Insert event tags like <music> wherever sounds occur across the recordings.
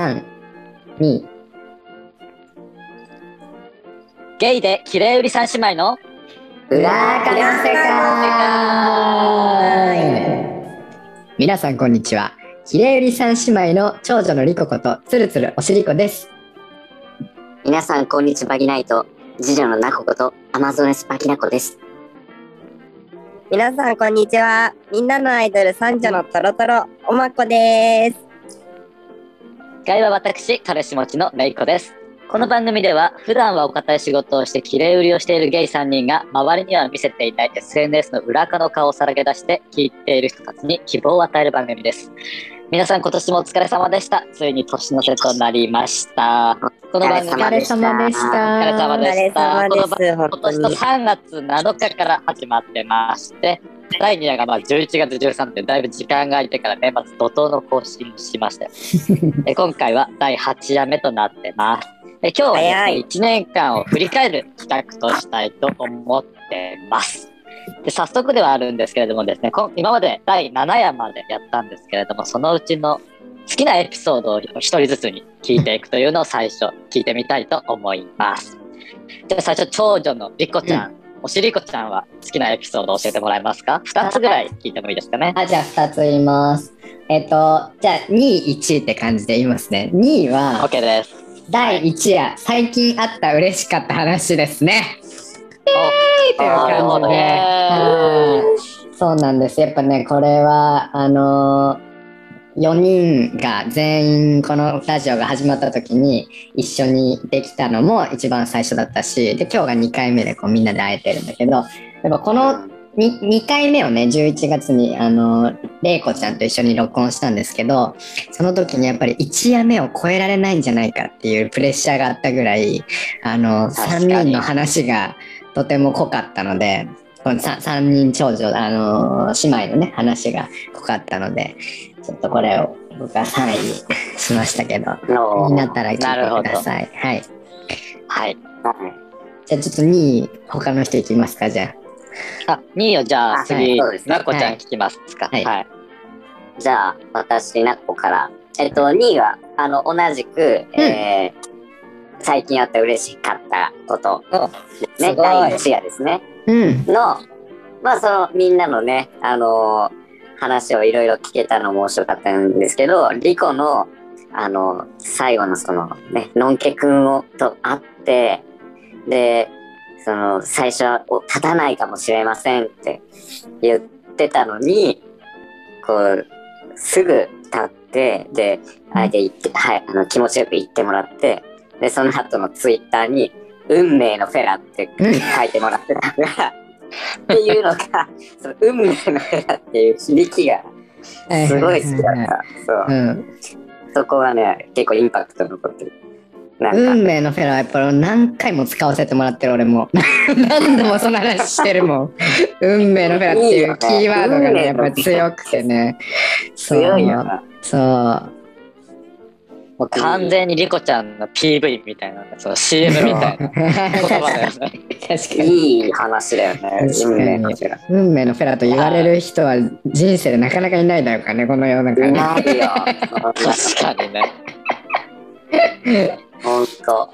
3、2、ゲイで綺麗売り三姉妹の裏垢の世界皆さんこんにちは。きれい売り三姉妹の長女のリコことつるつるおしりこです。皆さん、こんにちは、バギナイト。次女のナコこと、アマゾネスパキナコです。皆さんこんにちは。みんなのアイドル三女のトロトロおまこです。会は私、彼氏持ちのメイコです。この番組では、普段はお堅い仕事をして綺麗売りをしているゲイ3人が、周りには見せていない SNS の裏側の顔をさらけ出して、聞いている人たちに希望を与える番組です。皆さん今年もお疲れ様でした。ついに年の瀬となりました。この番組お疲れ様でしお疲れた。様でした。この番今年の当に。3月7日から始まってまして、第2夜がまあ11月13日でだいぶ時間が空いてから年末怒涛の更新をしましたよで今回は第8夜目となってます。で今日はですね、早い1年間を振り返る企画としたいと思ってます。で早速ではあるんですけれどもですね、こん今まで第7夜までやったんですけれども、そのうちの好きなエピソードを一人ずつに聞いていくというのを最初聞いてみたいと思います。じゃあ最初、長女のリコちゃん、おしりこちゃんは好きなエピソードを教えてもらえますか ?2 つぐらい聞いてもいいですかね？あ、じゃあ2つ言います。えっ、と、じゃあ2位、1位って感じで言いますね。2位は OK です。第1夜、最近あった嬉しかった話ですね。おという感じで。ねそうなんです。やっぱね、これは、あの4人が全員このラジオが始まった時に一緒にできたのも一番最初だったし、で、今日が2回目でこうみんなで会えてるんだけど、やっぱこの 2, 2回目をね、11月に、あの、れいこちゃんと一緒に録音したんですけど、その時にやっぱり1夜目を超えられないんじゃないかっていうプレッシャーがあったぐらい、あの、3人の話がとても濃かったので、この 3, 三人長女、あの姉妹のね、話が濃かったので、ちょっとこれを僕は3位にしましたけど、気になったら聞いてください。はい。はい。じゃあちょっと2位、他の人いきますか、じゃあ、2位をじゃああ次、そうですねなこちゃん聞きますか。はいはい。じゃあ、私、ナコから。えっと、2位は、あの、同じく、えー最近あった嬉しかったことですね。すごい第1夜ですね。あ。うん。の、まあ、その、みんなのね、あのー話をいろいろ聞けたのも面白かったんですけど、リコの、あの最後のそのね、のんけくんをと会って、で、その、最初はお立たないかもしれませんって言ってたのに、こう、すぐ立って、で、相手言って、はい、あの、気持ちよく言ってもらって、で、その後のツイッターに、運命のフェラってうん書いてもらってたのが、っていうのが、その運命のフェラっていう響きがすごい好きだった。そうう。ん。そこはね、結構インパクト残ってる。運命のフェラはやっぱ何回も使わせてもらってる俺も <laughs> 何度もその話してるもん <laughs> 運命のフェラっていうキーワードがねやっぱ強くてね <laughs> 強いよな。そう完全にリコちゃんの PV みたいな、その CM みたいな言葉だよね。確かにいい話だよね。運命のフェラ。運命のフェラと言われる人は人生でなかなかいないだろうからねこの世の中にないよ。確かにね。ほんと。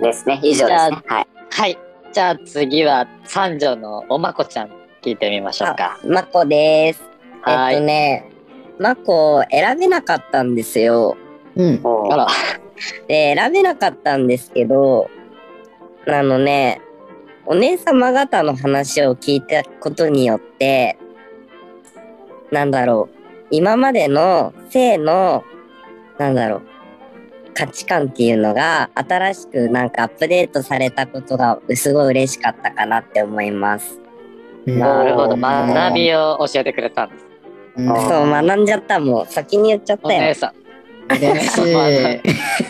ですね。以上ですね。はい。はい。じゃあ次は三女のおまこちゃん聞いてみましょうか。まこです。えっとはい。ね、まこ選べなかったんですよ。うんあら、<laughs> で、選べなかったんですけど、あのね、お姉様方の話を聞いたことによって、なんだろう、今までの性の、なんだろう、価値観っていうのが新しくなんかアップデートされたことがすごい嬉しかったかなって思います。なるほど。うん学びを教えてくれたんです。うんそう、学んじゃったもん。先に言っちゃったよ。お姉さん。嬉しい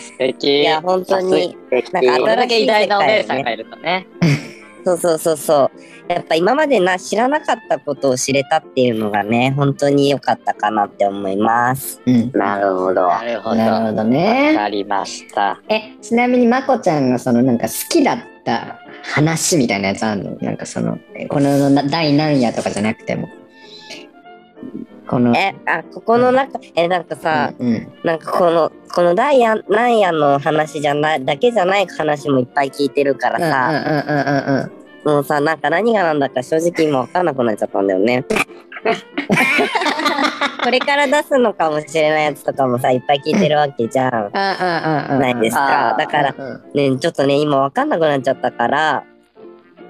素敵。いや、本当に。なんかこれだけ偉大なお姉さんがいるとね。<laughs> そうそうそうそう。やっぱ今までな知らなかったことを知れたっていうのがね、本当に良かったかなって思います。うんなるほど。なるほど。なるほどねわかりました。えちなみにまこちゃんがそのなんか好きだった話みたいなやつあるの？なんかそのこの第何夜とかじゃなくてもこの。え、あ、ここの中、え、なんかさ、うん。なんかこの、このダイヤ、ナイヤの話じゃない、だけじゃない話もいっぱい聞いてるからうんうんさ、うんうんうん。もうさ、なんか何がなんだか正直今わかんなくなっちゃったんだよね。<laughs> これから出すのかもしれないやつとかもさ、いっぱい聞いてるわけじゃん。うんうんうんうん。ないですか。だから、うんね、ちょっとね、今わかんなくなっちゃったから、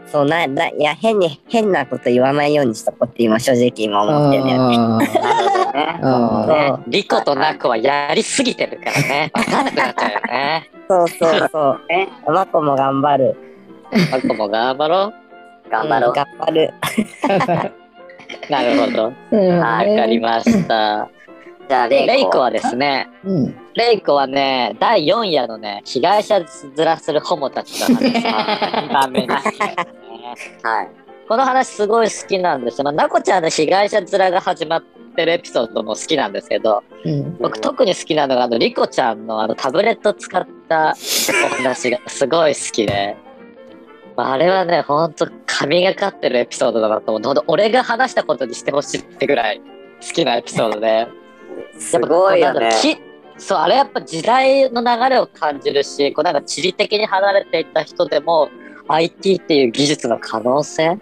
そうな、だいや、変に、変なこと言わないようにしとこうって今正直今思ってるね。あね。リコとナコはやりすぎてるからね。わかんなくなっちゃうよね。そうそうそう。<laughs> ねマコも頑張る。ナコも頑張ろ頑張ろう。頑張る。う。<laughs> なるほど。ーわかりました。じゃあ、レイコ。レイコはですね、うん。レイコはね、第4夜のね、被害者面するホモたちの話が2番。はい。この話すごい好きなんですよ。まあ、ナコちゃんの被害者面が始まってるエピソードも好きなんですけど、うん。僕特に好きなのが、あの、リコちゃんのあのタブレット使ったお話がすごい好きで、まああれはね、ほんと神がかってるエピソードだなと思う。俺が話したことにしてほしいってぐらい好きなエピソードで。すごいよね。やっぱこうなんだろう。きそう、あれやっぱ時代の流れを感じるし、こうなんか地理的に離れていた人でも IT っていう技術の可能性？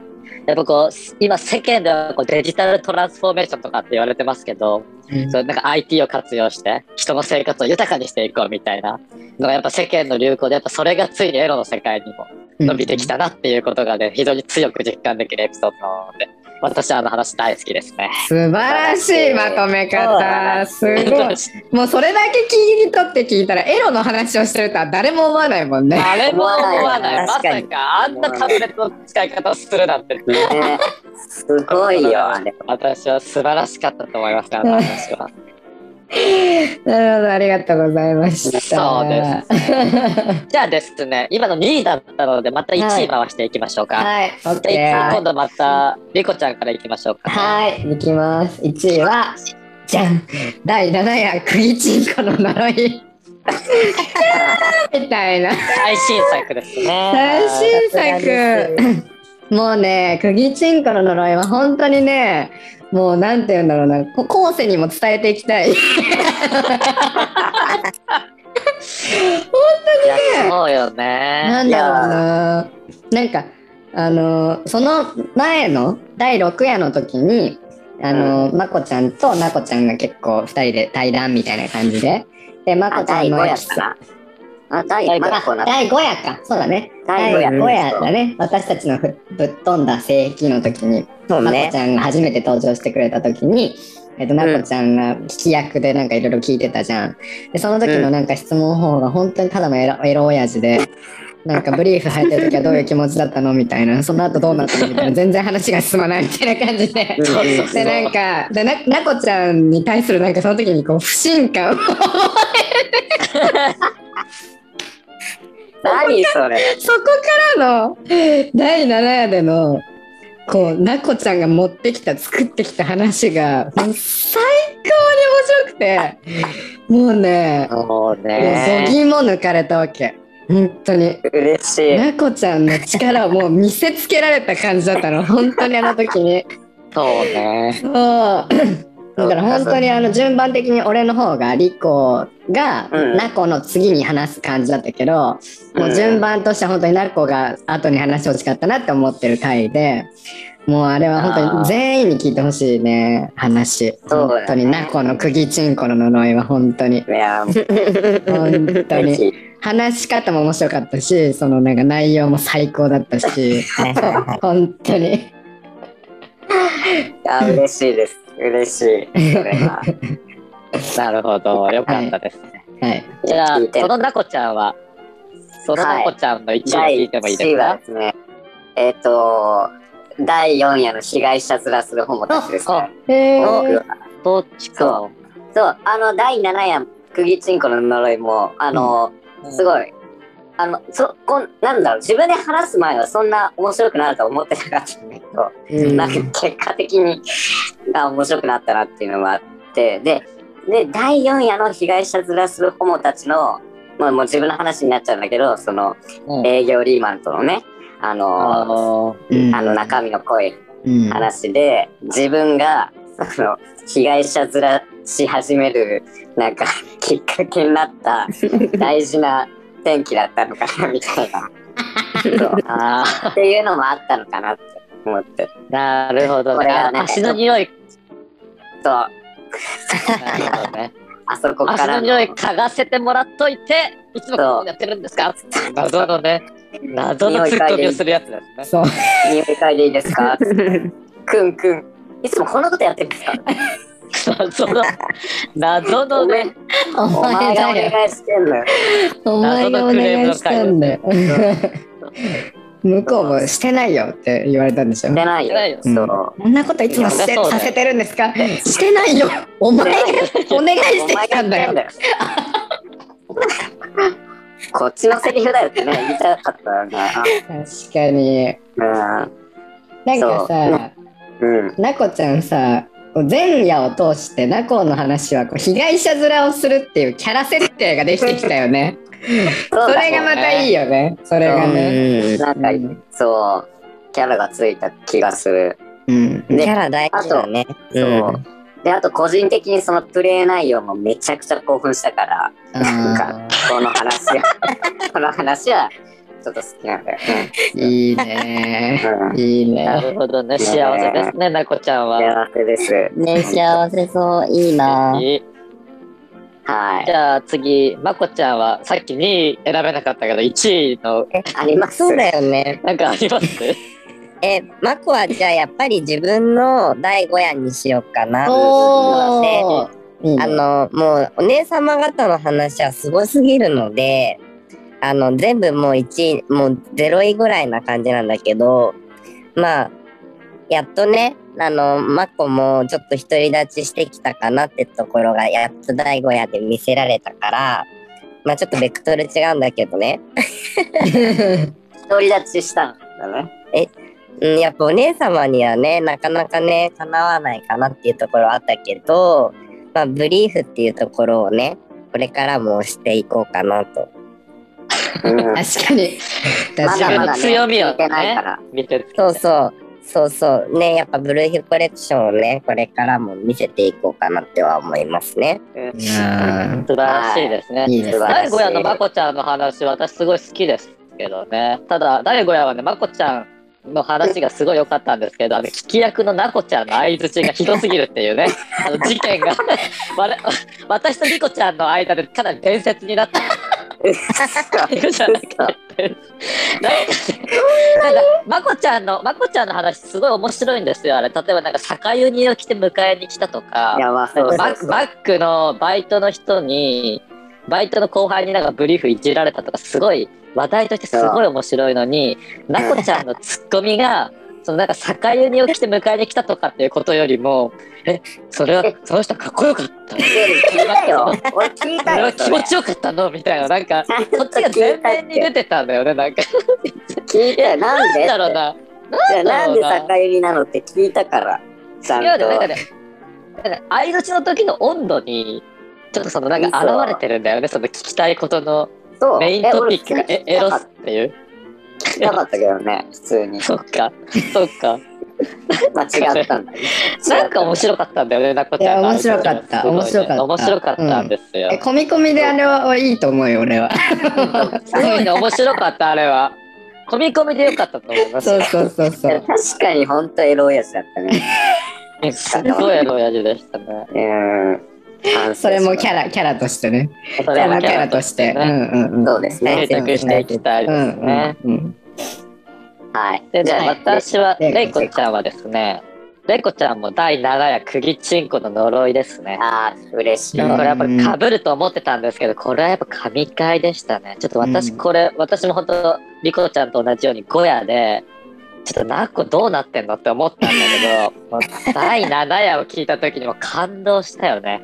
やっぱこう、今世間ではこうデジタルトランスフォーメーションとかって言われてますけど、そうなんか IT を活用して人の生活を豊かにしていこうみたいなのがやっぱ世間の流行でやっぱそれがついにエロの世界にも伸びてきたなっていうことがね、非常に強く実感できるエピソードなので、私はあの話大好きですね。素晴らしいまとめ方。すごい。<laughs> もうそれだけ聞い取って聞いたら、エロの話をしてるとは誰も思わないもんね。<laughs> 誰も思わない。まさ確かにかあんなタブレットの使い方をするなんて。ね。すごいよ、あれ。<laughs> 私は素晴らしかったと思いますね、あの話は。<laughs> なるほど、ありがとうございました。そうです <laughs> じゃあですね、今の2位だったので、また1位回していきましょうか。はい、オッじ。ゃあ今度また、リコちゃんからいきましょうか、はい、いきます。1位は、じゃん第7夜、釘チンコの呪い。<laughs> みたいな。最新作ですね。最新作。もうね、釘チンコの呪いは本当にね、もうなんて言うんだろうな、こ後世にも伝えていきたい。<laughs> いや、そうよね。なんだろうな。なんか、あの、その前の第6夜の時に、あの、まこちゃんとなこちゃんが結構二人で対談みたいな感じで、で、まこあ、第5ちゃんのエやピソードったな。あ、第第五まだこうなった。第5夜か。そうだね。第第5 5や。夜だね。私たちのふぶっ飛んだ性癖の時に、そうねまこち。ゃんが初めて登場してくれた時に、えっと、なこちゃんが聞き役でなんかいろいろ聞いてたじゃん。で、その時のなんか質問方が本当にただのエロエロ親父で、なんかブリーフ履いてる時はどういう気持ちだったのみたいな、その後どうなったのみたいな、全然話が進まないみたいな感じで。で、なんか、でな、なこちゃんに対するなんかその時にこう不信感を <laughs> 何それ。そこからの第7夜でのこうなこちゃんが持ってきた作ってきた話がもう最高に面白くてもうねもうね。度肝抜かれたわけ本当に嬉しい。なこちゃんの力をもう見せつけられた感じだったの本当にあの時にそうね。そうだから本当にあの順番的に俺の方がリコがうん。ナコの次に話す感じだったけど、もう順番としては本当にナコが後に話してほしかったなって思ってる回でもうあれは本当に全員に聞いてほしいね話。本当にナコの釘チンコの呪いは本当に。いや、本当に。話し方も面白かったしそのなんか内容も最高だったし。<laughs> 本当に。いや、嬉しいです。嬉しい。それは。<laughs> <laughs> なるほど。よかったですね。はい。じゃあ、そのなこちゃんは、そのなこちゃんの1位を聞第いてもいい1位はですかですね、えっ、と、第4夜の被害者面するホモたちですね。えー。僕は。どっちか。そう、あの、第7夜、釘チンコの呪いも、あの、すごい、あの、そ、こん、なんだろう、自分で話す前はそんな面白くなるとは思ってなかったんだけど、うん。なんか結果的に、あ面白くなったなっていうのもあって、で、で、第4夜の被害者面するホモたちの、まあもう自分の話になっちゃうんだけど、その、うん。営業リーマンとのね、ああの、あの中身の濃いうん。話で、自分がその、被害者面し始める、なんか、きっかけになった大事な天気だったのかな、みたいな。<laughs> っていうのもあったのかなって思って。あ、なるほど。ね。これがね足の匂い、そう、なるほどね。あそこからの足の匂い嗅がせてもらっといて、いつもこうやってるんですか？謎のね、謎のツッコミをするやつですね。そう。匂い嗅いでいいですか？くんくん。いつもこんなことやってるんですか？<laughs> 謎の、謎のね、おお前。がお願いしてんのよ。お前がお願いしたんだよ。<laughs> 向こうもしてないよって言われたんでしょして。ないよ。う。こんなこといつもしてさせてるんですか？してないよ。お前が <laughs> お願いしてきたんだよ。<laughs> こっちのセリフだよってね、言いたかったよね。確かに。うん。なんかさう。ん。なこちゃんさ前夜を通してなこの話はこう被害者面をするっていうキャラ設定ができてきたよねそそれがまたいいよねそれがねなんか、そう、キャラがついた気がする。うんキャラ大事だね。そううん。で、あと個人的にそのプレイ内容もめちゃくちゃ興奮したから、なんか、この話は、<laughs> この話は、ちょっと好きなんだよ。いいねうん。いいなねるほどね、幸せですね、なこちゃんは。幸せです。ね、幸せそう。いいな。いいはいじ。ゃあ次、まこちゃんはさっき2位選べなかったけど、1位の、あります。そうだよね。なんかあります？<laughs> え、マコはじゃあやっぱり自分の第5夜にしようかな。おでーいいねあの、もうお姉様方の話はすごすぎるので、あの、全部もう1位、もう0位ぐらいな感じなんだけど、まあ、やっとね、あの、マコもちょっと独り立ちしてきたかなってところが、やっと第5夜で見せられたから、まあちょっとベクトル違うんだけどね。独り立ちしたんだね。うん、やっぱお姉様にはね、なかなかね、叶わないかなっていうところはあったけど、まあ、ブリーフっていうところをね、これからもしていこうかなと。うん確かにま確かにだまだね、強みをね聞いてないから。そうそう、そうそう、ね、やっぱブルーヒコレクションをね、これからも見せていこうかなっては思いますね。うん素晴らしいですね。いいですね第5夜のまこちゃんの話、私すごい好きですけどね。ただ、第5夜はね、まこちゃんの話がすごい良かったんですけど、あの聞き役のなこちゃんの相づちがひどすぎるっていうね、<laughs> あの事件が <laughs> 私とリコちゃんの間でかなり伝説になった。っていうじゃないかなんかねなんか、まこちゃんの、まこちゃんの話すごい面白いんですよ、あれ。例えばなんか、酒湯にを着て迎えに来たとか。いや、まあ、そうバッ。クのバイトの人に、バイトの後輩になんかブリーフいじられたとか、すごい話題としてすごい面白いのに、なこちゃんのツッコミが、そのなんか酒湯に起きて迎えに来たとかっていうことよりも、え、それは、その人かっこよかったの？聞いたよ。気持ちよかったの？みたいな、なんか、<laughs> こっちが聞いたっ前面に出て。てたんだよね、なんか。聞いたよ。<laughs> なんでだろうな。じゃあなんで酒入りなのって聞いたから。ちゃんいや、と。なんかね、相づちの時の温度に、ちょっとそのなんか現れてるんだよね、その聞きたいことのメイントピックがえエエロス俺っていう。聞きたかったけどね、普通に。そっか、そっか。<laughs> 間違ったんだよ。<laughs> なんか面白かったんだよね、なこちゃん面白かった面白かった面白かったんですよえ。込み込みであれはいいと思うよ俺は <laughs> すごいね、面白かった、あれは。込み込みでよかったと思いますそうそうそうそう確かに本当エロいやつだったね。すごいエロい味でしたね。うん。それもキャラキャラとしてねそキャラキャラとしてうんね、うんうんそうですね定。着していきたいですね。うんうんはい。で、じゃあはい私は、レイコちゃんはですね、レイコちゃんも第7夜、釘チンコの呪いですね。ああ、嬉しい。うんこれやっぱ被ると思ってたんですけど、これはやっぱ神回でしたね。ちょっと私うんこれ、私も本当リコちゃんと同じように5夜で、ちょっとナッコどうなってんのって思ったんだけど、<laughs> もう第7夜を聞いた時にも感動したよね。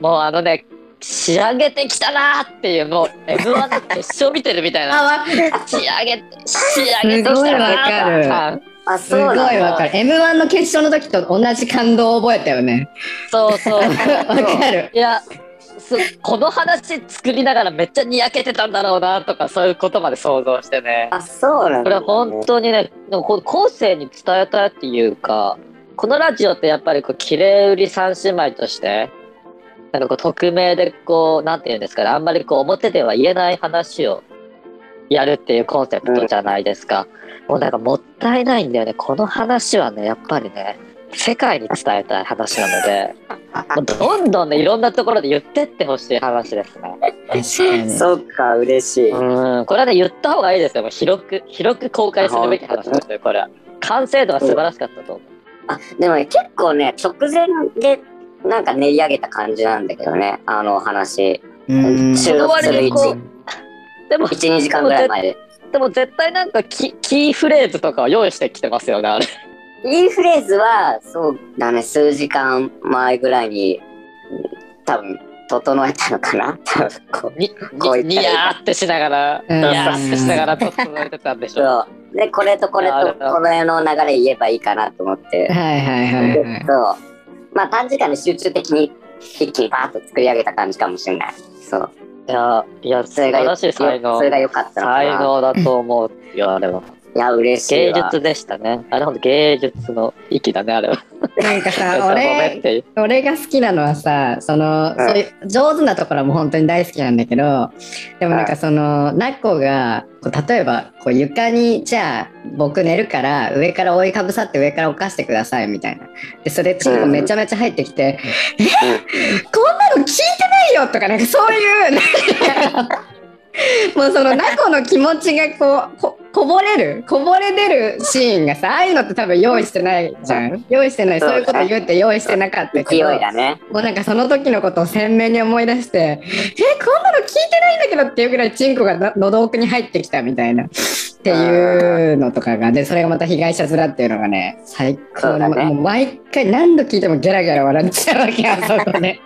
もうあのね、仕上げてきたなーっていう、もう M1 の決勝見てるみたいな。仕上げて、仕上げてきたなーすごいわかる感あ、すごそうなんだ。いわかる M1 の決勝の時と同じ感動を覚えたよねそうそう。<laughs> わかるいや、すこの話作りながらめっちゃにやけてたんだろうなとかそういうことまで想像してね。あ、そうなんだ。これ本当にね、でもこう後世に伝えたいっていうか、このラジオってやっぱりこう、綺麗売り三姉妹として、なんかこう、匿名でこう、なんていうんですかね、あんまりこう、表では言えない話をやるっていうコンセプトじゃないですか。もうなんかもったいないんだよね。この話はね、やっぱりね、世界に伝えたい話なので、もうどんどんね、いろんなところで言ってってほしい話ですね。そっか、嬉しい。うん、これはね、言った方がいいですよ。もう広く、広く公開するべき話ですよ、これは。完成度が素晴らしかったと思う。あ、でもね、結構ね、直前で、なんか練り上げた感じなんだけどね、あの話。うん。収録する1、こうでも、1、2時間ぐらい前で。でも絶対なんかキキーフレーズとかを用意してきてますよね、あれ。インフレーズは、そうだね、数時間前ぐらいに、多分、整えたのかな多分こうに、こうに、にやーってしながら、うんにやーってしながら整えてたんでしょ。そう。で、これとこれとこれの流れ言えばいいかなと思って。はいはいはいはい。そう。まあ短時間で集中的に一気にバーッと作り上げた感じかもしれない。そう。いや、いや、素それが晴らしい才能そ。れが良かった才な。能だと思うよ、あれは。いや、嬉しいわ。芸術でしたね。あれほんと芸術の域だね、あれは。なんかさ、<laughs> 俺。俺が好きなのはさ、その、うんそういう上手なところも本当に大好きなんだけど、でもなんかその、ナッコが、こう例えば、こう床に、じゃあ、僕寝るから、上から覆いかぶさって上から犯してください、みたいな。で、それ、チンコめちゃめちゃ入ってきて、えこんなの聞いてないよとか、なんかそういう、<laughs> もうそのナコの気持ちがこうここぼれるこぼれ出るシーンがさああいうのって多分用意してないじゃん。用意してないそういうこと言うって用意してなかったけ勢いどだね。もうなんかその時のことを鮮明に思い出してえこんなの聞いてないんだけどっていうぐらいチンコがの喉奥に入ってきたみたいな。っていうのとかがでそれがまた被害者面っていうのがね最高そうだね。もう毎回何度聞いてもゲラゲラ笑っちゃうわけあそこで。<laughs>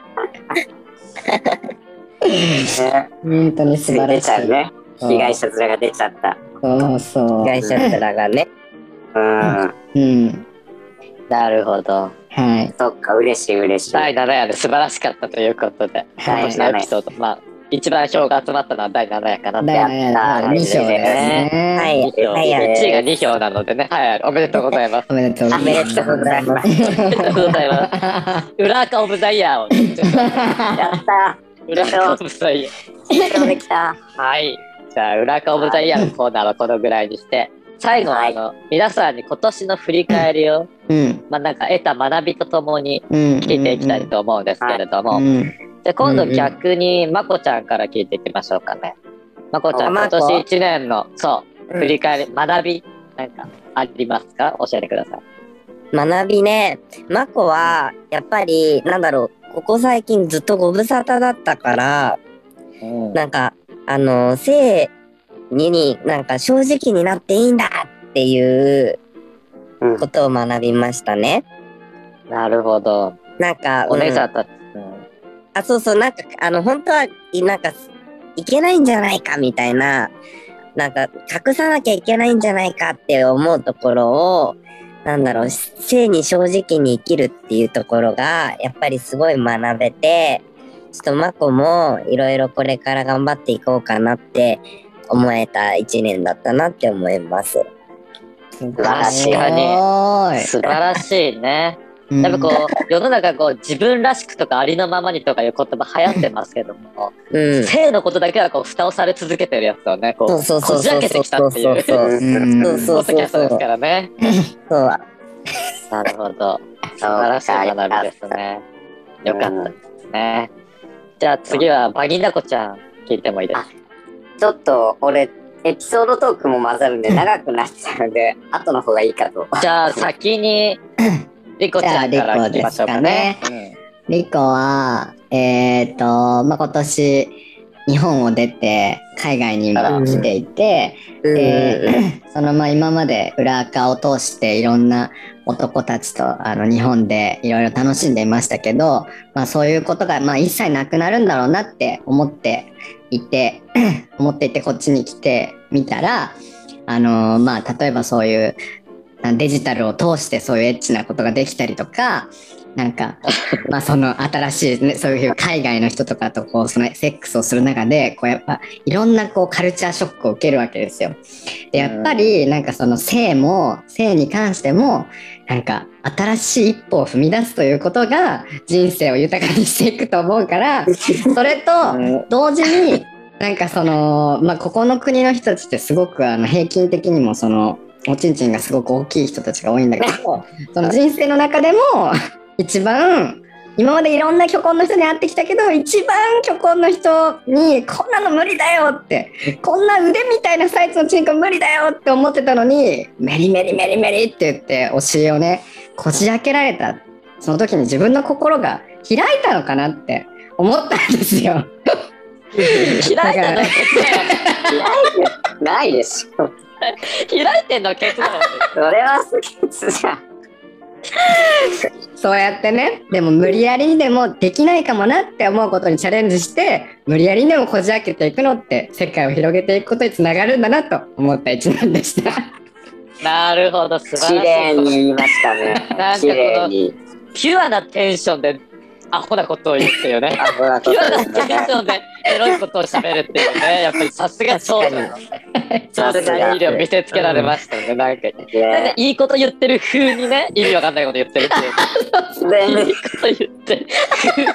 ね。本当に素晴らしい、出ちゃうね。被害者面が出ちゃった。そうそう被害者面がね。うん。うんなるほど。はいそっか、嬉しい嬉しい。第7夜で素晴らしかったということで、はい今年のエピソード、まあ、一番票が集まったのは第7夜かなって。第7夜やった2票ですね。はい2票。はいはい1位が2票なのでね。はい、おめでとうございます。おめでとうございます。おめでとうございます。裏垢オブザイヤーを。やった裏垢オブザイヤー。<laughs> はい。じゃあ、裏垢オブザイヤーのコーナーはこのぐらいにして、最後はあの、皆さんに今年の振り返りを、うん。まあなんか得た学びとともにうん。聞いていきたいと思うんですけれども、うん。で今度逆にまこちゃんから聞いていきましょうかね。まこちゃん、今年1年の、そう、振り返り、学び、なんかありますか？教えてください。学びね、マコは、やっぱり、なんだろう、ここ最近ずっとご無沙汰だったから、うん。なんか、あの、性にに、なんか正直になっていいんだっていううんことを学びましたね。なるほど。なんか、お姉さうんんたち、あ、そうそう、なんか、あの、本当は、いなんか、いけないんじゃないかみたいな、なんか、隠さなきゃいけないんじゃないかって思うところを、なんだろう、性に正直に生きるっていうところが、やっぱりすごい学べて、ちょっとマコもいろいろこれから頑張っていこうかなって思えた一年だったなって思います。うん、晴らしい確かに。に素晴らしいね。うんやっぱこう、世の中こう、自分らしくとかありのままにとかいう言葉流行ってますけども、うん。性のことだけはこう、蓋をされ続けてるやつをね、こう、そうそうそうそうこじ開けてきたっていう、そううんそうそうポッドキャストですからね。<laughs> そう。なるほど。素晴らしい学びですね。よかったですね。じゃあ次はバギナコちゃん聞いてもいいですか？ちょっと俺、エピソードトークも混ざるんで長くなっちゃうんで、後の方がいいかと。じゃあ先にリコちゃんから聞きましょうかね。リコは、えっ、と、まあ、今年、日本を出て、海外にも来ていて、うん。で、<clears throat> そのまあ今まで裏垢を通していろんな男たちとあの日本でいろいろ楽しんでいましたけど、まあそういうことがまあ一切なくなるんだろうなって思っていて、<clears throat> 思っていてこっちに来てみたら、あのまあ例えばそういうデジタルを通してそういうエッチなことができたりとか、なんか、まあその新しい、ね、そういう海外の人とかとこう、そのセックスをする中で、こうやっぱいろんなこうカルチャーショックを受けるわけですよ。で、やっぱりなんかその性も、性に関しても、なんか新しい一歩を踏み出すということが人生を豊かにしていくと思うから、それと同時に、なんかその、まあ、ここの国の人たちってすごくあの平均的にもその、おちんちんがすごく大きい人たちが多いんだけど、その人生の中でも一番今までいろんな虚婚の人に会ってきたけど一番虚婚の人にこんなの無理だよってこんな腕みたいなサイズのチンコ無理だよって思ってたのにメリメリメリメリって言ってお尻をねこじ開けられたその時に自分の心が開いたのかなって思ったんですよ。開いたの？<laughs> ないでしょ。<laughs> 開いてんのケツだよ。それはスケッツじゃん。そうやってねでも無理やりにでもできないかもなって思うことにチャレンジして無理やりにでもこじ開けていくのって世界を広げていくことにつながるんだなと思った一年でした。なるほど、素綺晴らしい。麗に言いましたねなんかこ。の綺麗に。ピュアなテンションでアホなことを言ってよね。アなテンシね。ョンでエロいことを喋るっていうね。やっぱりさすが長女の長女の意味を見せつけられましたね。なんか、なんかねいいこと言ってる風にね、意味わかんないこと言ってるっていう。で <laughs> いいこと言ってる。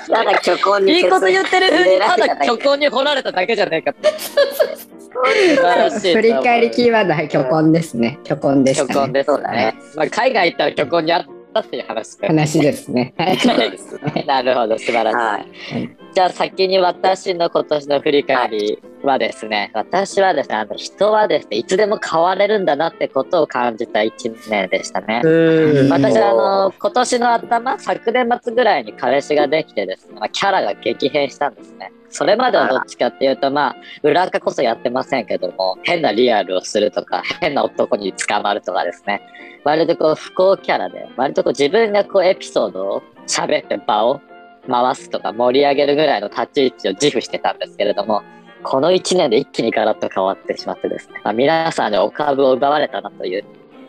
ただ虚婚にいいこと言ってる風にただ虚虚婚に掘られただけじゃねえかって。振り返りキーワードは虚婚ですね。虚婚でしたね。虚婚ですね。まあ、海外行ったら虚婚にあって話で。話ですね。はい。<laughs> <laughs> なるほど、素晴らしい。はい。じゃあ先に私の今年の振り返りはですね、私はですね、あの人はですね、いつでも変われるんだなってことを感じた一年でしたね。うん。私はあの今年の頭、昨年末ぐらいに彼氏ができてですね、まあ、キャラが激変したんですね。それまではどっちかっていうと、まあ、裏垢こそやってませんけども、変なリアルをするとか、変な男に捕まるとかですね、割とこう不幸キャラで、割とこう自分がこうエピソードを喋って場を回すとか盛り上げるぐらいの立ち位置を自負してたんですけれども、この1年で一気にガラッと変わってしまってですね、まあ、皆さんにお株を奪われたなという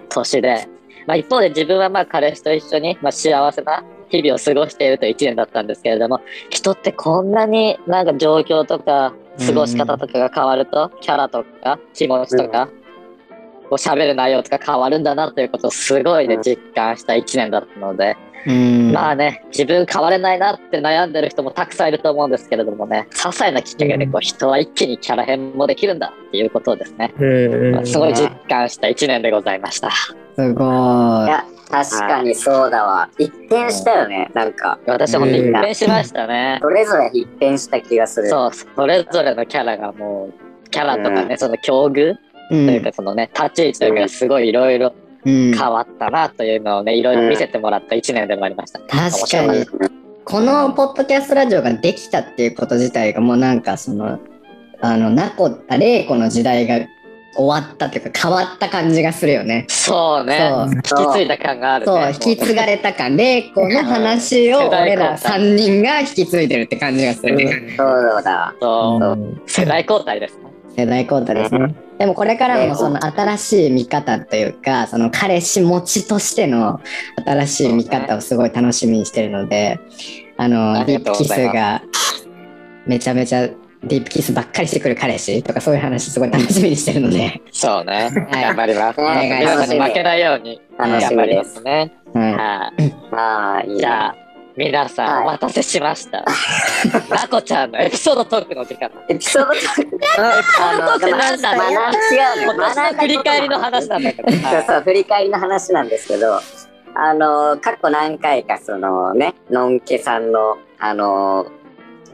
年で、まあ、一方で自分はまあ彼氏と一緒にまあ幸せな日々を過ごしているという1年だったんですけれども、人ってこんなになんか状況とか過ごし方とかが変わると、キャラとか気持ちとか、こう喋る内容とか変わるんだなということをすごいねうん実感した1年だったので、うん。まあね、自分変われないなって悩んでる人もたくさんいると思うんですけれどもね、些細なきっかけでこう人は一気にキャラ変もできるんだっていうことをですね、うんまあすごい実感した1年でございました。すごい。いや、確かにそうだわ。一変したよね。なんか、私は本当に一変しましたね。それぞれ一変した気がする。そう、それぞれのキャラがもう、キャラとかね、その境遇うというか、そのね、立ち位置というか、すごいいろいろうん、変わったなというのをね、いろいろ見せてもらった1年でもありました。確かにこのポッドキャストラジオができたっていうこと自体がもうなんかそのあのナコあ玲子の時代が終わったっていうか変わった感じがするよね。たそうね、そう引き継いだ感があるね。そう引き継がれた感玲子の話を俺ら交代3人が引き継いでるって感じがする。そうだ。そううん世代交代ですね。世代交代ですね。でもこれからもその新しい見方というか、その彼氏持ちとしての新しい見方をすごい楽しみにしてるので、あの、ディープキスがめちゃめちゃディープキスばっかりしてくる彼氏とかそういう話すごい楽しみにしてるので、そうね。はい頑張ります。お願いします負けないように楽し頑張りみで。ますすね。はい。はい。ああ、いいね。じゃあ、皆さん、はいお待たせしました。な <laughs> こちゃんのエピソードトークの時間。エピソードトーク。あの、トークなんだまあ、なん違うね。今年の振り返りの話なんだけど。そうそう、振り返りの話なんですけど、あの、過去何回かそのね、のんけさんの、あの、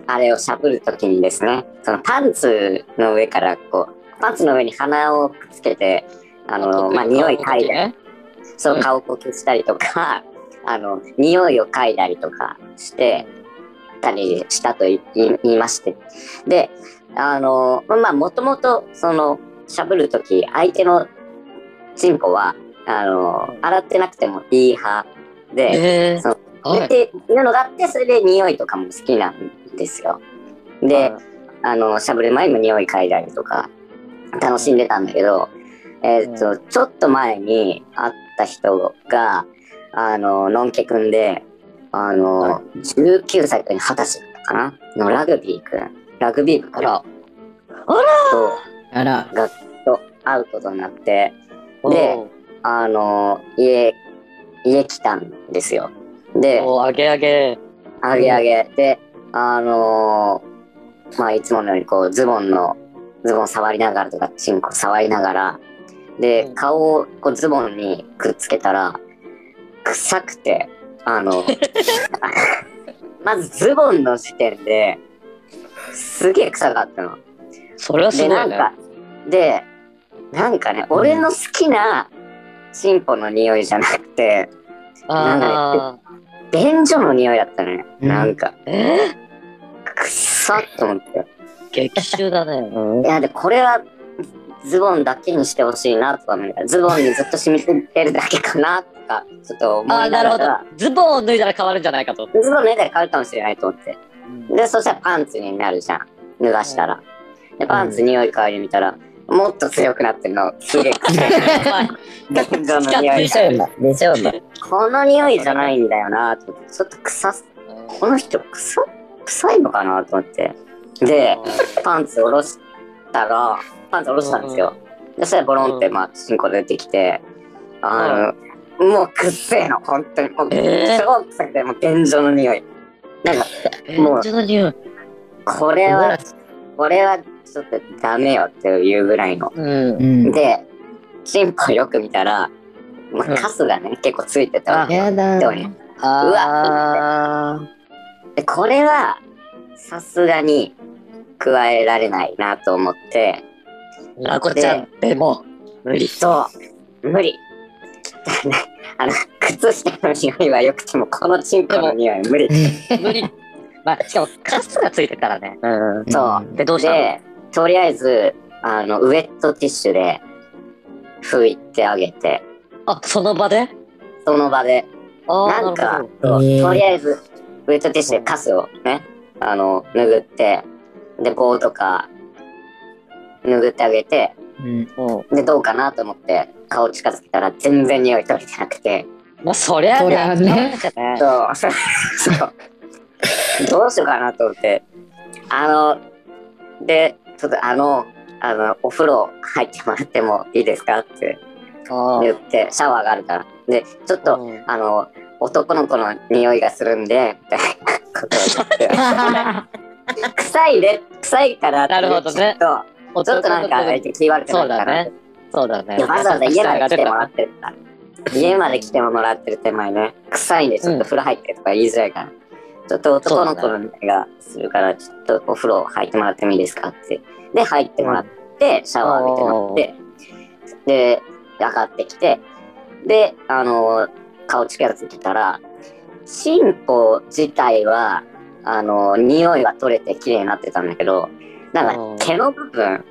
あれをしゃぶるときにですね、そのパンツの上からこう、パンツの上に鼻をくっつけて、あの、まあ、匂い嗅いで、ね。そううん顔呼吸したりとか、あの、匂いを嗅いだりとかして、たりしたと言いまして。で、あの、まあ、もともと、その、しゃぶるとき、相手のチンコは、あの、洗ってなくてもいい派で、えーそうはいっていうのがあって、それで匂いとかも好きなんですよ。で、あの、しゃぶる前にも匂い嗅いだりとか、楽しんでたんだけど、えーっと、ちょっと前に会った人が、あの、のんけくんで、あの、19歳か20歳だったかな？のラグビーくん、ラグビー部からあら。とあら。と会うことになって、であの、家、家来たんですよ。で、あげあげ。あげあげ。で、あのまあ、いつものようにこう、ズボンの、ズボン触りながらとか、チンコ触りながら、でう、ん顔をこうズボンにくっつけたら、臭くて、あの、<laughs> まずズボンの時点で、すげえ臭かったの。それはすで、ごね。ないんか、で、なんかね、俺の好きなチンポの匂いじゃなくて、ああ。便所の匂いだったね。うんなんか、え？くっさっと思って。激臭だね。うんいや、で、これは、ズボンだけにしてほしいなとか思いながら、ズボンにずっと染みついてるだけかなとか、ちょっと思いなるほどながら、。ズボンを脱いだら変わるんじゃないかと。ズボン脱いだら変わるかもしれないと思って。で、そしたらパンツになるじゃん。脱がしたら。で、パンツ匂い嗅いでみたら、もっと強くなってるの。すげえ臭い。便所の匂いでしょうな。でしょ。この匂いじゃないんだよなと思って、ちょっと臭す、この人臭臭いのかなと思って。で、パンツ下ろしたら、パンツ下ろしたんですよ。で、そしたらボロンって、まあ、チンコ出てきて、あの、もうくっせえの、本当に。もう、えー超臭くて、もう便所の匂い。なんか、<laughs> もう便所の匂い。これは、これはちょっとダメよっていうぐらいの。うん。うん。で、チンポよく見たら、まあ、カスがね、結構ついてたわけよ。やだでこれはさすがに加えられないなと思ってー。ラコちゃんでも無理。そう。無理。<laughs> あの靴下の匂いは良くてもこのチンコの匂いは無理。無理。<laughs> まあ、しかもカスがついてたらね。うん。そう。で、どうしたの？でとりあえずあのウェットティッシュで拭いてあげて。あ、その場で？その場で。なんかとりあえずウェットティッシュでカスをねあの拭ってで棒とか拭ってあげてうん。うんで、どうかなと思って顔近づけたら全然匂い取れてなくて。まあ、そりゃそりゃねそう、そう。どうしようかなと思って。あの、で、ちょっとあの、あの、お風呂入ってもらってもいいですかって言って、シャワーがあるから。で、ちょっと、うんあの、男の子の匂いがするんで、みたいなことを言って。<laughs> 臭いで、臭いからってなるほどねちょっと、ちょっとなんか、気悪くなそうるかなだね。そうだね。わざわざ家まで来てもらってるから。家まで来てもらってる手前ね、臭いんでちょっと風呂入ってとか言いづらいから。ちょっと男の子の匂いがするから、ちょっとお風呂入ってもらってもいいですかって。で、入ってもらって、シャワー浴びてもらって、で、上がってきて、で、あの、顔近づけたら、チンポ自体は、あの、匂いは取れて綺麗になってたんだけど、なんか毛の部分、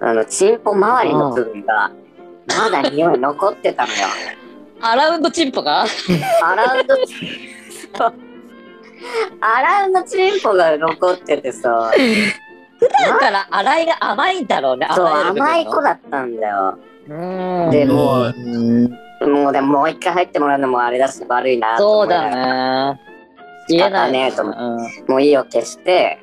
あの、チンポ周りの部分が、まだ匂い残ってたのよ。アラウンドチンポが？アラウンド、そうアラウンドチンポが残っててさ、だから洗いが甘いんだろうね。そう、甘い子だったんだよ。うん。でもううん。もうでももう一回入ってもらうのもあれだし悪いなとそう思いながらだね。仕言えない方ねえと思ってうんもう意を決して、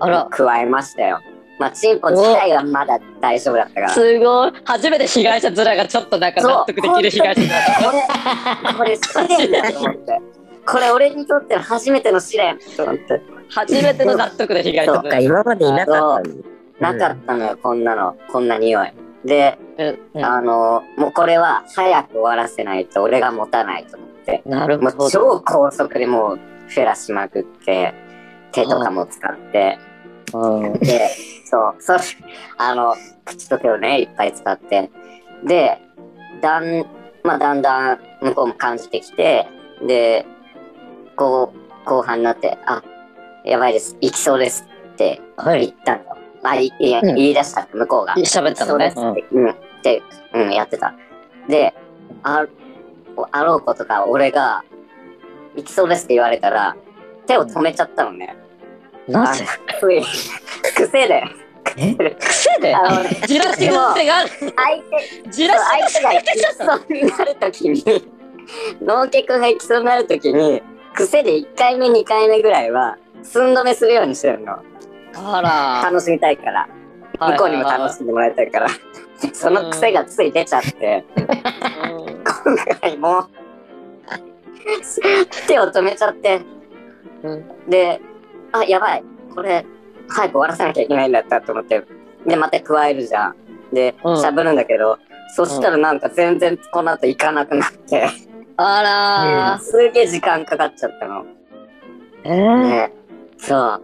あら、加えましたよ。まあ、チンポ自体はまだ大丈夫だったから。すごい。初めて被害者面がちょっとなんか納得できる被害者面。これ、これ試練だと思って。これ俺にとっての初めての試練と思って。初めての納得で被害者そっか、面。今までいなかったのに。なかったのよ、こんなの。こんな匂い。で、うんあの、もうこれは早く終わらせないと俺が持たないと思って。なるほど。超高速でもうフェラしまくって、手とかも使って、うんで、そう、そう、あの、口と手をね、いっぱい使って、で、だん、まあ、だんだん向こうも感じてきて、で、こう、後半になって、あ、やばいです、行きそうですってはい。言ったの。あ、いいうん言い出した、向こうが。喋ったのね。そうですって、うん、って、うん、やってた。で、あ、あろうことか、俺が、行きそうですって言われたら、手を止めちゃったのね。なぜ癖癖で。え？癖で？あのねじらしてる癖がある。相手、じらして相手が行きそうになるときに、のんけくんが行きそうになるときに、癖で1回目2回目ぐらいは寸止めするようにしてるの。あら。楽しみたいから。向こうにも楽しんでもらいたいから。その癖がつい出ちゃって。<laughs> 今回も手を止めちゃって。うん。であやばいこれ早く終わらせなきゃいけないんだったと思ってでまた加えるじゃんでうんしゃぶるんだけど、そしたらなんか全然この後いかなくなって、あらすげえ時間かかっちゃったの。ー。えーね、そう。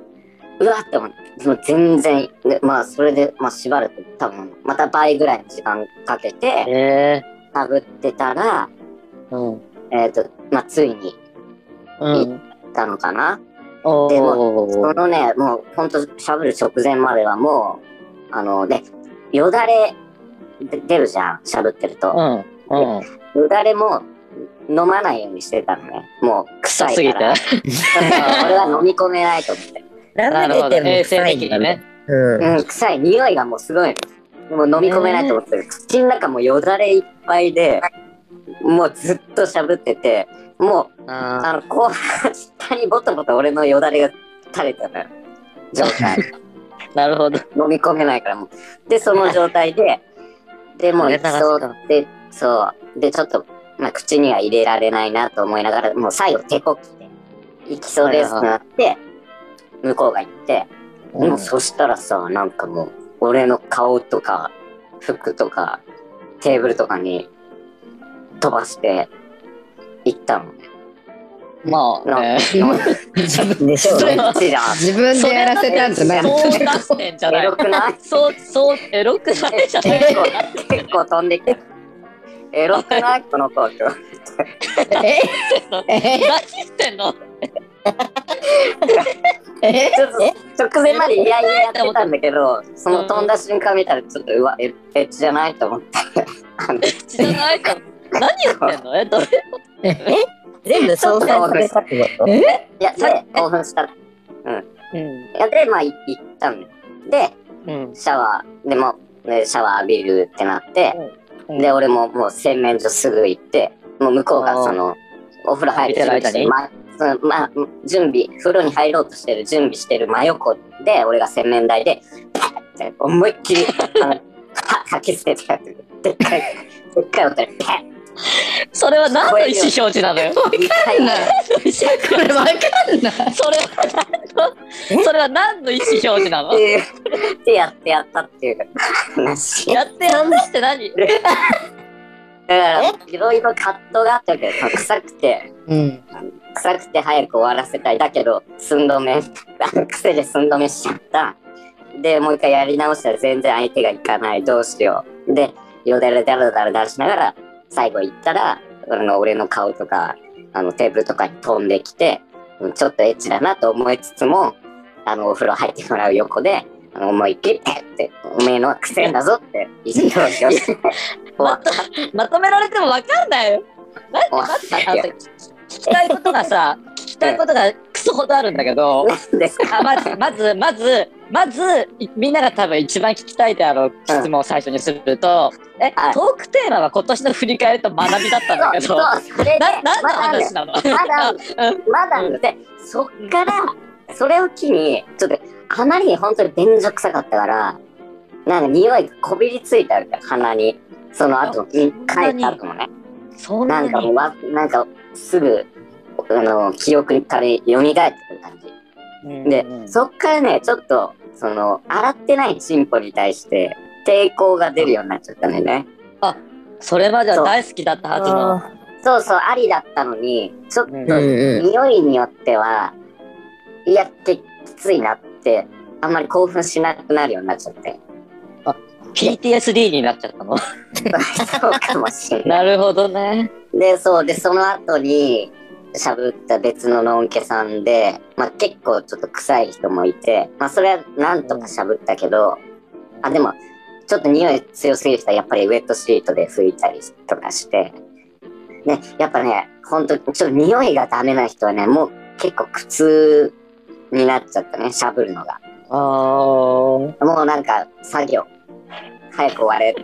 うわって思って、でも全然、でまあそれで、まあしばらく多分、また倍ぐらいの時間かけて、えかぶってたら、ー。うん。えっ、と、まあついにうん。行ったのかな。おでー。そのね、もうほんとしゃぶる直前まではもう、あの、で、よだれで出るじゃん、しゃぶってると。うん。うん。よだれも飲まないようにしてたのね。もう臭臭すぎて？いから。。俺は飲み込めないと思って。ラなるほど。衛生的にね。うん。うん、臭い。匂いがもうすごいも飲み込めないと思って、口の中もよだれいっぱいで、もうずっとしゃぶってて、もう、ああの、こう、下にボトボト俺のよだれが垂れてた状態。ー <laughs> なるほど。飲み込めないからもう。で、その状態で、<laughs> で、もう、そうで、そう。で、ちょっと、まあ、口には入れられないなと思いながら、もう最後、手こきで、行きそうですってなって、向こうが行って、もうそしたらさ、なんかもう、俺の顔とか、服とか、テーブルとかに飛ばして、行ったのね。まあね。自分で。自分でやらせたんじゃないそう出してんじゃないエロくない？そう、そう、エロくないじゃない結構、結構飛んできて。エロくない？このコート。え？え？何してんのえ？ちょっと直前までいやいややってたんだけど、その飛んだ瞬間見たらちょっとうわ、エエッチじゃないと思って。あのじゃないか。何言ってんの？え、どれ全部相殺されたってこといや、それ興奮した。いうん。や、で、まあ、い行ったん。で、うん。シャワー、でも、ね、シャワー浴びるってなって、うんで、俺ももう洗面所すぐ行って、もう向こうがその、お風呂入る入ってる間に？まそのまあ、準備、風呂に入ろうとしてる準備してる真横で、俺が洗面台で、パッって思いっきり、あの、は <laughs> 吐き捨ててやってる。でっかい、でっかい音で、パッそれは何の意思表示なのよ？一回なこれわかんない <laughs> それは何の、それは何の意思表示なの？ってやってやったっていう話。<laughs> やってやったって何？だから、いろいろ葛藤があったわけど、臭くて、うん臭くて早く終わらせたい。だけど、寸止め、<laughs> 癖で寸止めしちゃった。で、もう一回やり直したら全然相手がいかない。どうしよう。で、よだれだらだら出しながら、最後行ったら、あの俺の顔とか、あのテーブルとかに飛んできて、うんちょっとエッチだなと思いつつも、あの、お風呂入ってもらう横で、あの思いっきりペッて、おめえのは癖だぞって、意思表示をして、終わった。まとめられても分かんないよ。なんで待っての聞きたいことがさ、聞きたいことがクソほどあるんだけど、まず、まず、まず、まず、いみんなが多分一番聞きたいであろう質問を最初にすると、え、はい。トークテーマは今年の振り返りと学びだったんだけど、それで、な、何のまだある話なの？まだ、まだあるで、そっから、それを機に、ちょっと、あまりに本当に便所臭かったから、なんか匂いがこびりついたわけ鼻に。その後、帰った後もね。そんなんに。なかもうわ、なんか、すぐ、あの、記憶から蘇ってくる感じ。で、そっからね、ちょっと、その、洗ってないチンポに対して、抵抗が出るようになっちゃったんだよね。それまでは大好きだったはずの。そうそう、ありだったのに、ちょっと。匂いによっては、いや、きついなって、あんまり興奮しなくなるようになっちゃって。PTSD になっちゃったの？そうかもしれない。<laughs> なるほどね。で、そう、で、その後に、しゃぶった別ののんけさんで、まあ結構ちょっと臭い人もいて、まあそれはなんとかしゃぶったけど、あ、でも、ちょっと匂い強すぎる人はやっぱりウェットシートで拭いたりとかして、ね、やっぱね、ほんと、ちょっと匂いがダメな人はね、もう結構苦痛になっちゃったね、しゃぶるのが。あー。もうなんか作業早く終われ <laughs> っ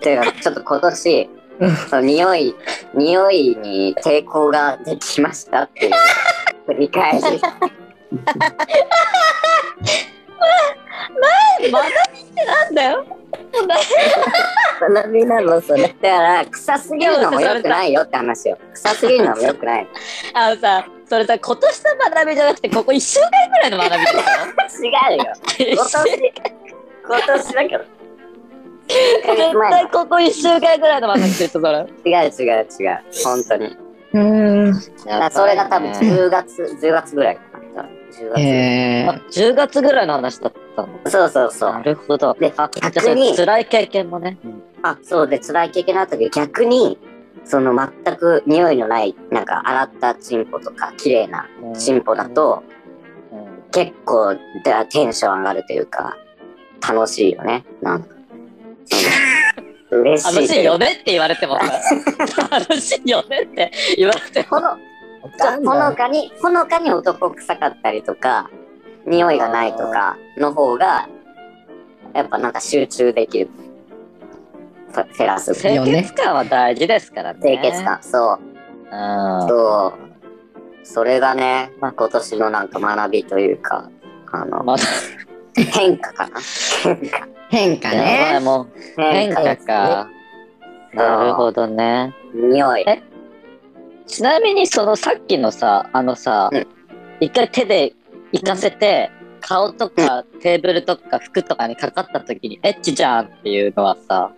ていうかちょっと今年 <laughs> その匂い匂いに抵抗ができましたっていう繰り返し。学びってなんだよ学びなのそれ。だから、臭すぎるのも良くないよって話よ。臭すぎるのも良くない。<laughs> あのさそれさ今年の学びじゃなくてここ1週間ぐらいの学びでし <laughs> 違うよ。ょ今年、今年だけど。絶対ここ1週間ぐらいの学びでしょそれ違う違う違う。本当に。うん。それが多分10月、10月ぐらいかな。10月。へあ10月ぐらいの話だったの？そうそうそなう。るほどであ逆にれ辛い経験もね、あ、そうで、辛い経験だったけど、逆に、その全く匂いのない、なんか洗ったチンポとか、綺麗なうんチンポだと、うん結構でテンション上がるというか、楽しいよね。なんか。<laughs> 楽しいよねって言われてもさ楽しいよねって言われてもほのほのかに、ほのかに男臭かったりとか、匂いがないとかの方が、やっぱなんか集中できる。フェラス。清潔感は大事ですからね清潔感。そう。うんそう。それがね、まあ、今年のなんか学びというか、あの、まあ変化かな。変化。ね。変化かなるほどね匂い。え？ちなみにそのさっきのさあのさ、うん一回手で行かせて顔とかテーブルとか服とかにかかった時にエッチじゃんっていうのはさ、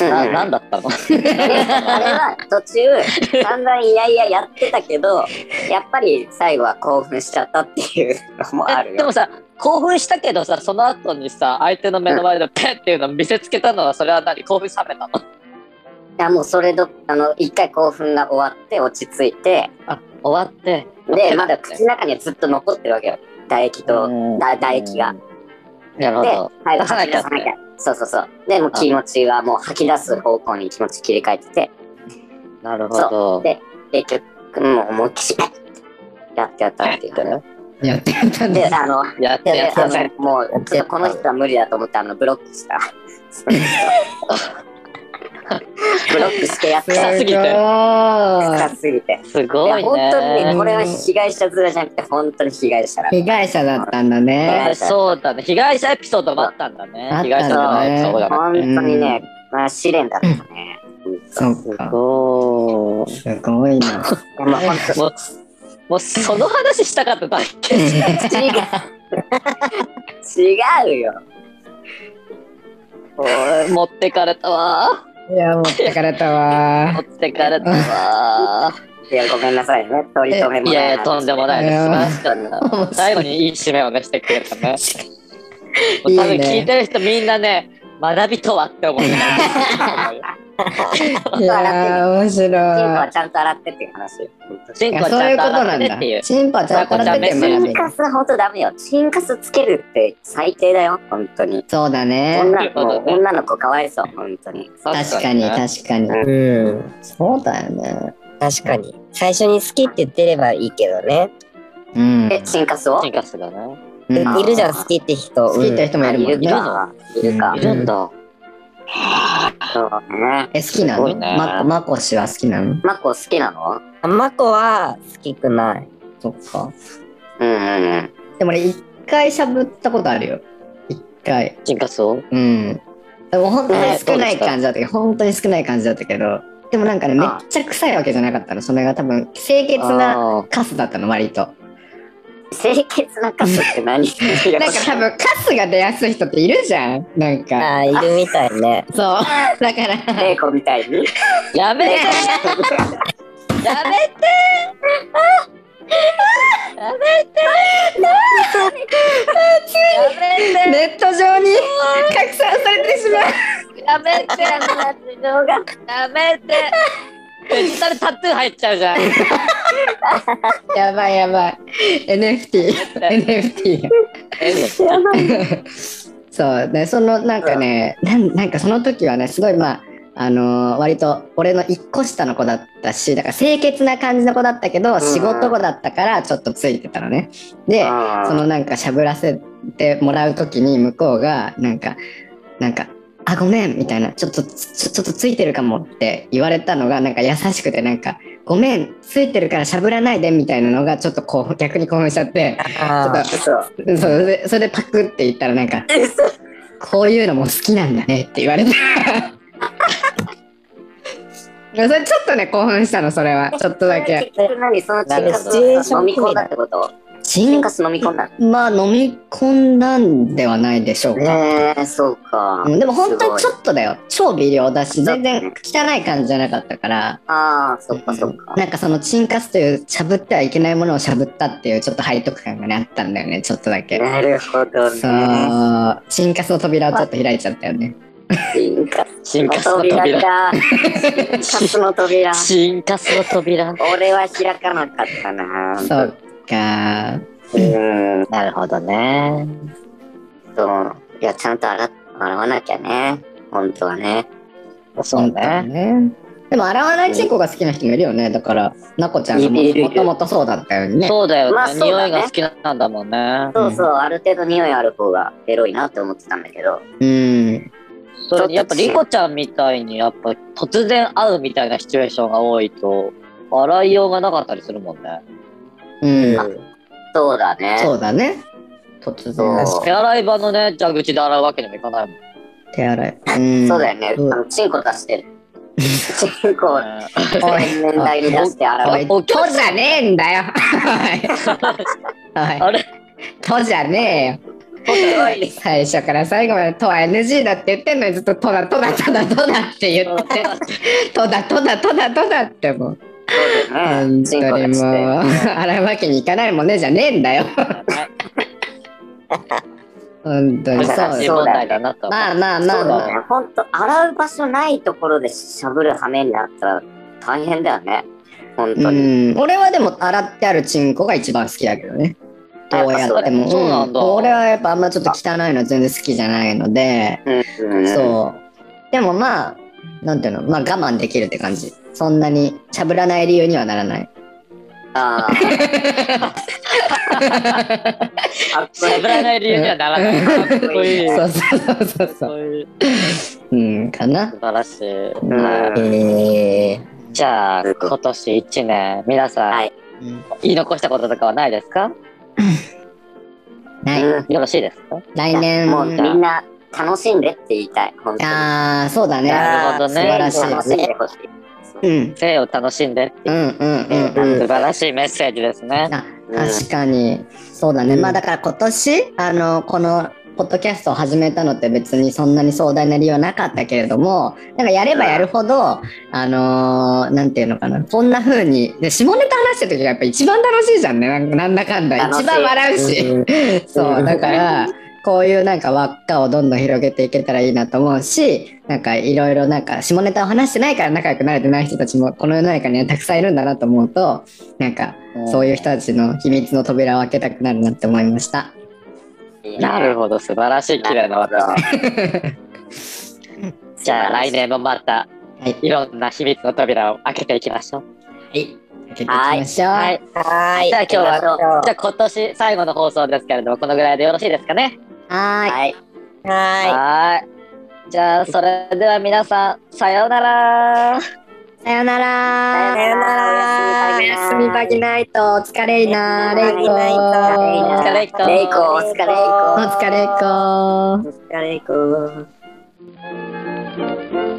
なうんなんだったの？<laughs> あれは途中、散々いやいややってたけど、やっぱり最後は興奮しちゃったっていうのもあるよ。えでもさ興奮したけどさその後にさ相手の目の前でペッっていうのを見せつけたのはそれは何？興奮冷めたの？いやもうそれど、あの、一回興奮が終わって落ち着いて、あ終わって。で、まだ口の中にはずっと残ってるわけよ。唾液と、唾液が。でなるほど、はい、出さなきゃ。そうそうそう。で、もう気持ちはもう吐き出す方向に気持ち切り替えてて、なるほど。で結局、もう思いっきりやってやったっていうね。やってたんで。あの、やってで、やってあの、もう、ちょっとこの人は無理だと思って、あの、ブロックした。ブロックしてやった。臭すぎて臭すぎて。すごいね本当にね、これは被害者面じゃなくて、本当に被害者だ。被害者だったんだね。そうだね被害者エピソードもあったんだね被害者じゃないエピソードだ本ね当にね、まあ、試練だったね。そすっか。ごいすごいな。<laughs> でもうその話したかっただけ。違うよ。おい持ってかれたわ。いや、持ってかれたわ。持。ってかれたわ。いや、ごめんなさいね。取り留めもいないやいやとんでもないです。最後にいい締めをねしてくれたね。多分聞いてる人みんなね学びとはって思っていやー、面チンコは白い。ちゃんと洗ってっていう話よ。チンコいやそういうちゃんと洗ことなんだってねっていう。チンパちゃんと洗っててまこちゃん学びチン。カスは本当ダメよ。チンカスつけるって最低だよ。本当に。そうだね。女の子、女の子かわいそう。本当に。確かに、ね確かに。うん。そうだよね。確かに。最初に好きって言ってればいいけどね。うん。え、チンカスを？チンカスがねいるじゃん、好きって人。好きって人もいるもんね。いるか。いるんい。るんだそうね。え、好きなの？すごいねま、まこしは好きなの？マコ好きなの？うん。マコは好きくない。そっか。うんうんうん。でも俺一回しゃぶったことあるよ。一回。チンカスをうん。でも本当にえ少ない感じだったけど、本当に少ない感じだったけど、でもなんかね、めっちゃ臭いわけじゃなかったの。それが多分、清潔なあカスだったの、割と。清潔なカスって何？<laughs> なんか多分、カスが出やすい人っているじゃん。なんか。ああ、いるみたいね。そう。<laughs> だから、玲子みたいに？ーやめて <laughs> やめてやめてやめてネット上に拡散されてしまう。やめてやめてデジタルタトゥー入っちゃうじゃん <laughs> やばいやばい。<laughs> NFT。NFT。<laughs> そうでそのなんかねなんなんかその時はねすごいまああのー割と俺の一個下の子だったしだから清潔な感じの子だったけど、ん仕事子だったからちょっとついてたのねでうんそのなんかしゃぶらせてもらう時に向こうがなんかなんかあ、ごめん、みたいな、ちょっと、ちょちょっとついてるかもって言われたのが、なんか優しくて、なんか、ごめん、ついてるからしゃぶらないで、みたいなのが、ちょっとこう、逆に興奮しちゃって、あーそう。そうそれそれでパクって言ったら、なんか、<laughs> こういうのも好きなんだねって言われて。<laughs> それちょっとね、興奮したの、それは。ちょっとだけ。<laughs> 何そのシチュエーション飲み込んだってこと？チンカス飲み込んだまあ、飲み込んだんではないでしょうか。えー、そうか。でも本当にちょっとだよ。超微量だし、全然汚い感じじゃなかったから。ああ、そっかそっか。なんかそのチンカスというしゃぶってはいけないものをしゃぶったっていうちょっと背徳感がねあったんだよね、ちょっとだけ。なるほどそうね。。チンカスの扉をちょっと開いちゃったよね。チンカスの扉。扉。チンカスの扉。進化の扉。俺は開かなかったな。そうか。うん。なるほどね。そう。いや、ちゃんと洗洗わなきゃね。本当はね。そうね。ね。でも洗わないチンコが好きな人もいるよね。だから、なこちゃんがもともとそうだったよね。そうだよね。まあそうだね匂いが好きなんだもんね。そうそう、ある程度匂いある方がエロいなって思ってたんだけど。うん。それにやっぱリコちゃんみたいにやっぱ突然会うみたいなシチュエーションが多いと洗いようがなかったりするもんね。うん。そうだね。そうだね。突然手洗い場のね、蛇口で洗うわけにもいかないもん。手洗い。うんそうだよね。うんあのチンコ出してる。<laughs> チンコをねおい洗面台に出して洗う。おとじゃねえんだよ。はい。あれとじゃねえよ。最初から最後までとは NG だって言ってんのにずっととだとだとだとだって言って、とだとだとだとだってもう。本当にもう。洗うわけにいかないもんねじゃねえんだよ。<laughs> 本当にそう難しい問題だなと。まあまあまあまあ。そうだね。ほんと、洗う場所ないところでしゃぶる羽目になったら大変だよね。本当に。うん、俺はでも洗ってあるチンコが一番好きだけどね。どうやっても。そうなんだうん俺はやっぱあんまちょっと汚いのは全然好きじゃないので、うんうん。そう。でもまあ、なんていうの、まあ我慢できるって感じ。そんなにしゃぶらない理由にはならない。ああ。しゃぶらない理由にはならない。かっこいい。そうそうそうそうう。ん、かな。素晴らしい。じゃあ、今年1年、皆さん、言い残したこととかはないですか？ない。うんよろしいですか？来年。もうみんな楽しんでって言いたい。ああ、そうだね。なるほどね素晴らしい。楽しんでほしい。うん。生を楽しんで。ってうんうんうんうん。素晴らしいメッセージですね。あ確かに。そうだね、うん。まあだから今年あのこのポッドキャストを始めたのって別にそんなに壮大な理由はなかったけれどもなんかやればやるほどあのーなんていうのかな。こんな風にで下ネタ話してる時がやっぱ一番楽しいじゃんね。なんだかんだ。一番笑うし、<laughs> そうだからこういうなんか輪っかをどんどん広げていけたらいいなと思うしなんかいろいろなんか下ネタを話してないから仲良くなれてない人たちもこの世の中にはたくさんいるんだなと思うとなんかそういう人たちの秘密の扉を開けたくなるなって思いました。なるほど、素晴らしい、綺麗な私。<laughs> じゃあ来年もまたはい、いろんな秘密の扉を開けていきましょう。はい、開けていきましょう。はい。はーい。じゃあ今日は、はじゃあ今年最後の放送ですけれども、このぐらいでよろしいですかね。はーい。はい。ははーい。じゃあそれでは皆さん、さようなら。さよなら。さよならおやすみバギナイト。お疲れいな。レイコ。お疲れいなお疲れいこレイコ、お疲れいこ。お疲れいこ。い。お疲れこ。